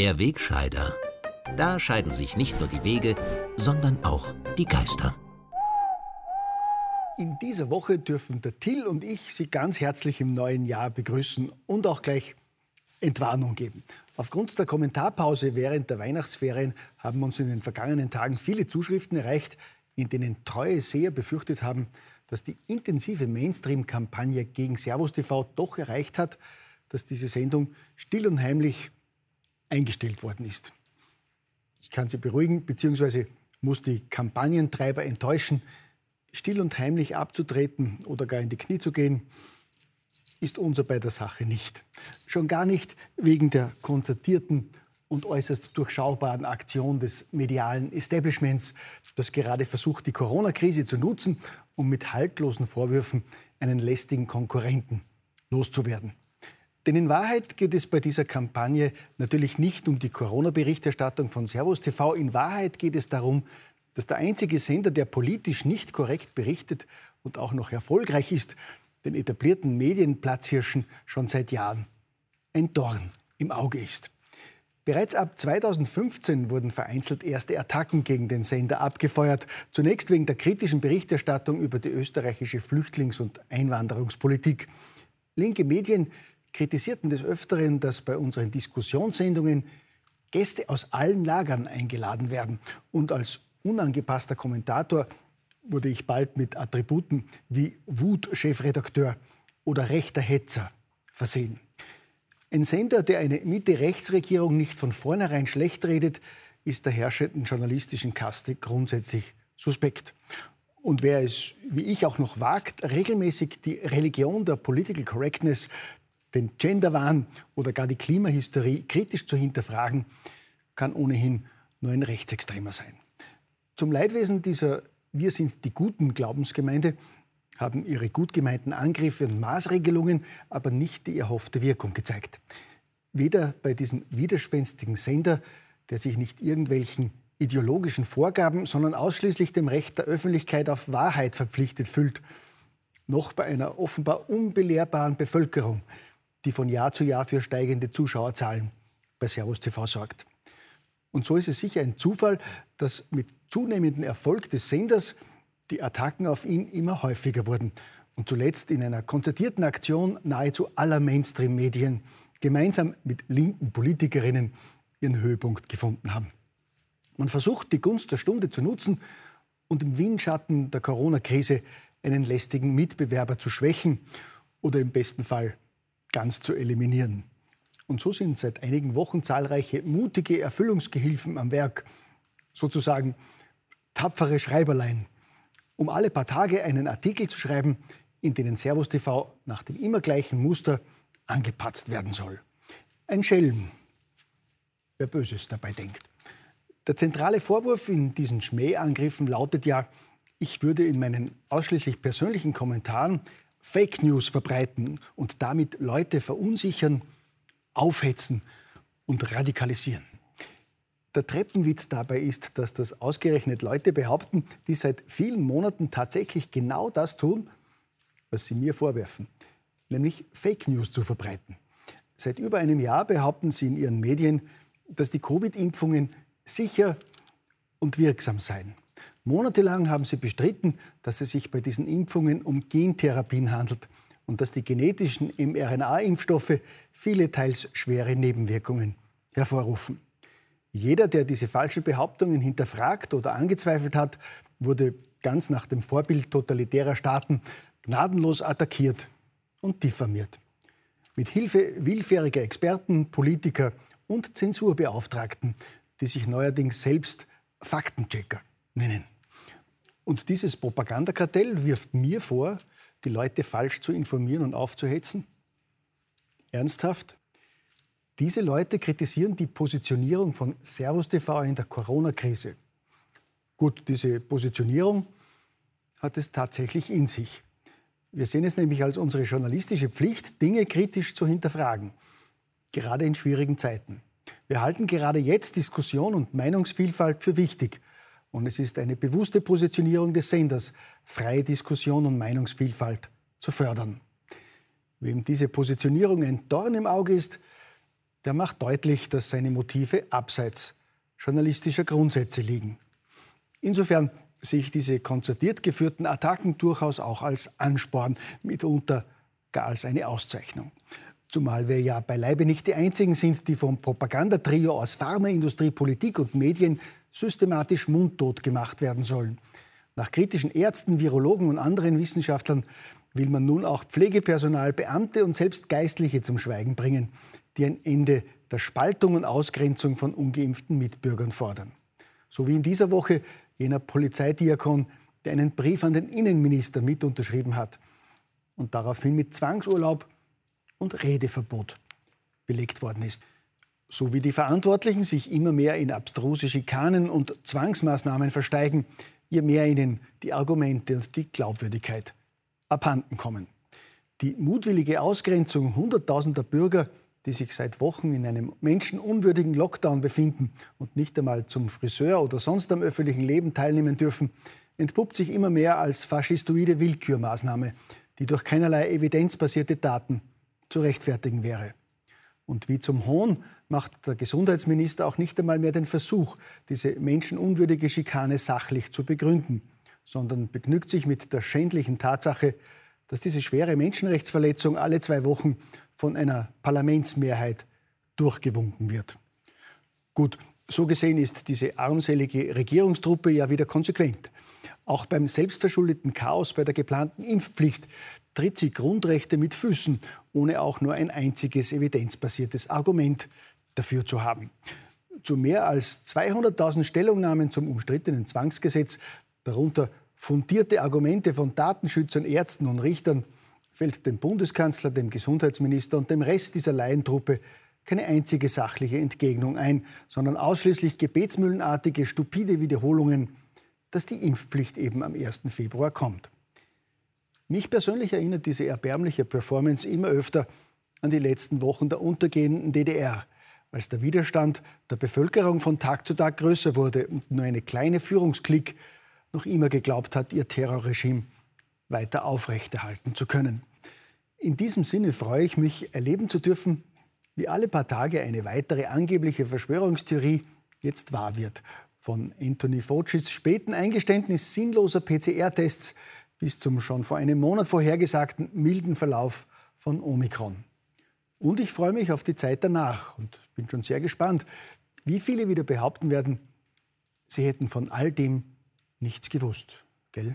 Der Wegscheider. Da scheiden sich nicht nur die Wege, sondern auch die Geister. In dieser Woche dürfen der Till und ich Sie ganz herzlich im neuen Jahr begrüßen und auch gleich Entwarnung geben. Aufgrund der Kommentarpause während der Weihnachtsferien haben uns in den vergangenen Tagen viele Zuschriften erreicht, in denen treue Seher befürchtet haben, dass die intensive Mainstream-Kampagne gegen Servus TV doch erreicht hat, dass diese Sendung still und heimlich eingestellt worden ist. Ich kann Sie beruhigen, beziehungsweise muss die Kampagnentreiber enttäuschen, still und heimlich abzutreten oder gar in die Knie zu gehen, ist unser bei der Sache nicht. Schon gar nicht wegen der konzertierten und äußerst durchschaubaren Aktion des medialen Establishments, das gerade versucht, die Corona-Krise zu nutzen, um mit haltlosen Vorwürfen einen lästigen Konkurrenten loszuwerden. Denn in Wahrheit geht es bei dieser Kampagne natürlich nicht um die Corona-Berichterstattung von Servus TV. In Wahrheit geht es darum, dass der einzige Sender, der politisch nicht korrekt berichtet und auch noch erfolgreich ist, den etablierten Medienplatzhirschen schon seit Jahren ein Dorn im Auge ist. Bereits ab 2015 wurden vereinzelt erste Attacken gegen den Sender abgefeuert. Zunächst wegen der kritischen Berichterstattung über die österreichische Flüchtlings- und Einwanderungspolitik. Linke Medien kritisierten des Öfteren, dass bei unseren Diskussionssendungen Gäste aus allen Lagern eingeladen werden. Und als unangepasster Kommentator wurde ich bald mit Attributen wie Wut-Chefredakteur oder rechter Hetzer versehen. Ein Sender, der eine Mitte-Rechts-Regierung nicht von vornherein schlecht redet, ist der herrschenden journalistischen Kaste grundsätzlich suspekt. Und wer es, wie ich auch noch wagt, regelmäßig die Religion der Political Correctness, den Genderwahn oder gar die Klimahysterie kritisch zu hinterfragen, kann ohnehin nur ein Rechtsextremer sein. Zum Leidwesen dieser Wir sind die guten Glaubensgemeinde haben ihre gut gemeinten Angriffe und Maßregelungen aber nicht die erhoffte Wirkung gezeigt. Weder bei diesem widerspenstigen Sender, der sich nicht irgendwelchen ideologischen Vorgaben, sondern ausschließlich dem Recht der Öffentlichkeit auf Wahrheit verpflichtet fühlt, noch bei einer offenbar unbelehrbaren Bevölkerung, die von Jahr zu Jahr für steigende Zuschauerzahlen bei Servus TV sorgt. Und so ist es sicher ein Zufall, dass mit zunehmendem Erfolg des Senders die Attacken auf ihn immer häufiger wurden und zuletzt in einer konzertierten Aktion nahezu aller Mainstream-Medien gemeinsam mit linken Politikerinnen ihren Höhepunkt gefunden haben. Man versucht, die Gunst der Stunde zu nutzen und im Windschatten der Corona-Krise einen lästigen Mitbewerber zu schwächen oder im besten Fall ganz zu eliminieren. Und so sind seit einigen Wochen zahlreiche mutige Erfüllungsgehilfen am Werk, sozusagen tapfere Schreiberlein, um alle paar Tage einen Artikel zu schreiben, in denen Servus TV nach dem immer gleichen Muster angepatzt werden soll. Ein Schelm, wer Böses dabei denkt. Der zentrale Vorwurf in diesen Schmähangriffen lautet ja, ich würde in meinen ausschließlich persönlichen Kommentaren Fake News verbreiten und damit Leute verunsichern, aufhetzen und radikalisieren. Der Treppenwitz dabei ist, dass das ausgerechnet Leute behaupten, die seit vielen Monaten tatsächlich genau das tun, was sie mir vorwerfen, nämlich Fake News zu verbreiten. Seit über einem Jahr behaupten sie in ihren Medien, dass die Covid-Impfungen sicher und wirksam seien. Monatelang haben sie bestritten, dass es sich bei diesen Impfungen um Gentherapien handelt und dass die genetischen mRNA-Impfstoffe viele teils schwere Nebenwirkungen hervorrufen. Jeder, der diese falschen Behauptungen hinterfragt oder angezweifelt hat, wurde ganz nach dem Vorbild totalitärer Staaten gnadenlos attackiert und diffamiert. Mit Hilfe willfähriger Experten, Politiker und Zensurbeauftragten, die sich neuerdings selbst Faktenchecker nennen. Und dieses Propagandakartell wirft mir vor, die Leute falsch zu informieren und aufzuhetzen? Ernsthaft? Diese Leute kritisieren die Positionierung von Servus TV in der Corona-Krise. Gut, diese Positionierung hat es tatsächlich in sich. Wir sehen es nämlich als unsere journalistische Pflicht, Dinge kritisch zu hinterfragen, gerade in schwierigen Zeiten. Wir halten gerade jetzt Diskussion und Meinungsvielfalt für wichtig. Und es ist eine bewusste Positionierung des Senders, freie Diskussion und Meinungsvielfalt zu fördern. Wem diese Positionierung ein Dorn im Auge ist, der macht deutlich, dass seine Motive abseits journalistischer Grundsätze liegen. Insofern sehe ich diese konzertiert geführten Attacken durchaus auch als Ansporn, mitunter gar als eine Auszeichnung. Zumal wir ja beileibe nicht die Einzigen sind, die vom Propagandatrio aus Pharmaindustrie, Politik und Medien systematisch mundtot gemacht werden sollen. Nach kritischen Ärzten, Virologen und anderen Wissenschaftlern will man nun auch Pflegepersonal, Beamte und selbst Geistliche zum Schweigen bringen, die ein Ende der Spaltung und Ausgrenzung von ungeimpften Mitbürgern fordern. So wie in dieser Woche jener Polizeidiakon, der einen Brief an den Innenminister mit unterschrieben hat und daraufhin mit Zwangsurlaub und Redeverbot belegt worden ist. So wie die Verantwortlichen sich immer mehr in abstruse Schikanen und Zwangsmaßnahmen versteigen, je mehr ihnen die Argumente und die Glaubwürdigkeit abhanden kommen. Die mutwillige Ausgrenzung hunderttausender Bürger, die sich seit Wochen in einem menschenunwürdigen Lockdown befinden und nicht einmal zum Friseur oder sonst am öffentlichen Leben teilnehmen dürfen, entpuppt sich immer mehr als faschistoide Willkürmaßnahme, die durch keinerlei evidenzbasierte Daten zu rechtfertigen wäre. Und wie zum Hohn macht der Gesundheitsminister auch nicht einmal mehr den Versuch, diese menschenunwürdige Schikane sachlich zu begründen, sondern begnügt sich mit der schändlichen Tatsache, dass diese schwere Menschenrechtsverletzung alle zwei Wochen von einer Parlamentsmehrheit durchgewunken wird. Gut, so gesehen ist diese armselige Regierungstruppe ja wieder konsequent. Auch beim selbstverschuldeten Chaos bei der geplanten Impfpflicht tritt sie Grundrechte mit Füßen, ohne auch nur ein einziges evidenzbasiertes Argument dafür zu haben. Zu mehr als 200.000 Stellungnahmen zum umstrittenen Zwangsgesetz, darunter fundierte Argumente von Datenschützern, Ärzten und Richtern, fällt dem Bundeskanzler, dem Gesundheitsminister und dem Rest dieser Laientruppe keine einzige sachliche Entgegnung ein, sondern ausschließlich gebetsmühlenartige, stupide Wiederholungen, dass die Impfpflicht eben am 1. Februar kommt. Mich persönlich erinnert diese erbärmliche Performance immer öfter an die letzten Wochen der untergehenden DDR, als der Widerstand der Bevölkerung von Tag zu Tag größer wurde und nur eine kleine Führungsklick noch immer geglaubt hat, ihr Terrorregime weiter aufrechterhalten zu können. In diesem Sinne freue ich mich, erleben zu dürfen, wie alle paar Tage eine weitere angebliche Verschwörungstheorie jetzt wahr wird. Von Anthony Faucis späten Eingeständnis sinnloser PCR-Tests bis zum schon vor einem Monat vorhergesagten milden Verlauf von Omikron. Und ich freue mich auf die Zeit danach und bin schon sehr gespannt, wie viele wieder behaupten werden, sie hätten von all dem nichts gewusst. Gell?